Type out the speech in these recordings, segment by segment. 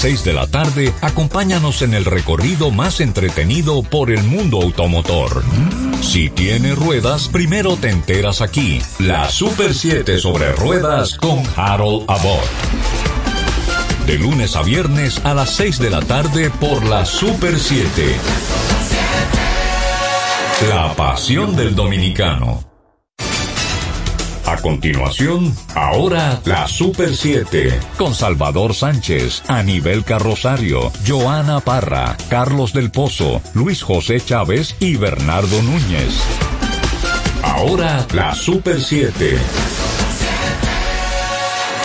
6 de la tarde, acompáñanos en el recorrido más entretenido por el mundo automotor. Si tiene ruedas, primero te enteras aquí. La Super 7 sobre ruedas con Harold Abbott. De lunes a viernes a las 6 de la tarde por la Super 7. La pasión del dominicano. A continuación, ahora la Super 7, con Salvador Sánchez, Anibel Carrosario, Joana Parra, Carlos del Pozo, Luis José Chávez y Bernardo Núñez. Ahora la Super 7.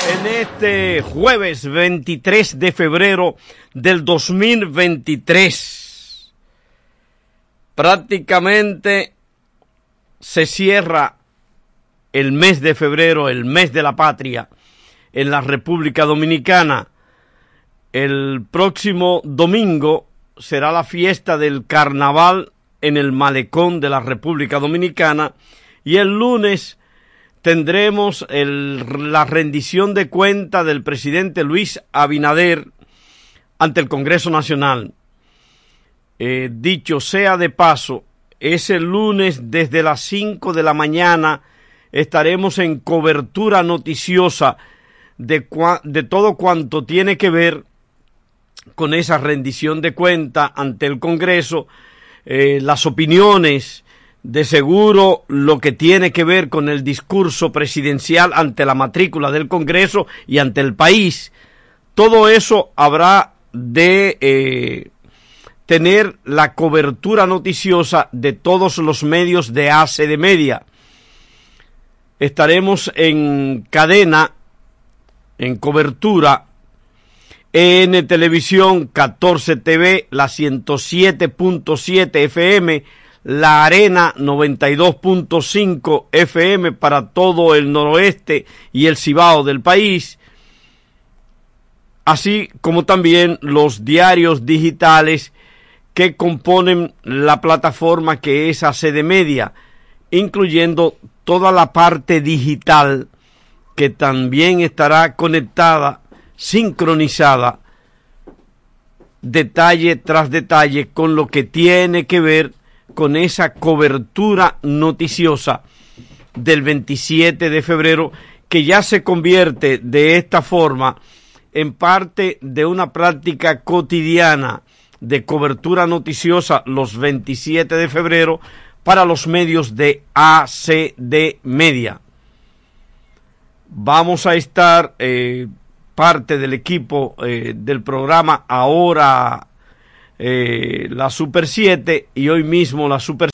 En este jueves 23 de febrero del 2023, prácticamente se cierra el mes de febrero, el mes de la patria, en la República Dominicana. El próximo domingo será la fiesta del carnaval en el malecón de la República Dominicana y el lunes tendremos la rendición de cuenta del presidente Luis Abinader ante el Congreso Nacional. Eh, dicho sea de paso, ese lunes desde las 5 de la mañana estaremos en cobertura noticiosa de, todo cuanto tiene que ver con esa rendición de cuenta ante el Congreso, eh, las opiniones, de seguro lo que tiene que ver con el discurso presidencial ante la matrícula del Congreso y ante el país. Todo eso habrá de eh, tener la cobertura noticiosa de todos los medios de ACE de Media estaremos en cadena, en cobertura, en televisión 14 TV, la 107.7 FM, la Arena 92.5 FM para todo el noroeste y el Cibao del país, así como también los diarios digitales que componen la plataforma que es ACD Media, incluyendo toda la parte digital que también estará conectada, sincronizada, detalle tras detalle con lo que tiene que ver con esa cobertura noticiosa del 27 de febrero que ya se convierte de esta forma en parte de una práctica cotidiana de cobertura noticiosa los 27 de febrero para los medios de ACD Media. Vamos a estar eh, parte del equipo eh, del programa ahora eh, la Super 7 y hoy mismo la Super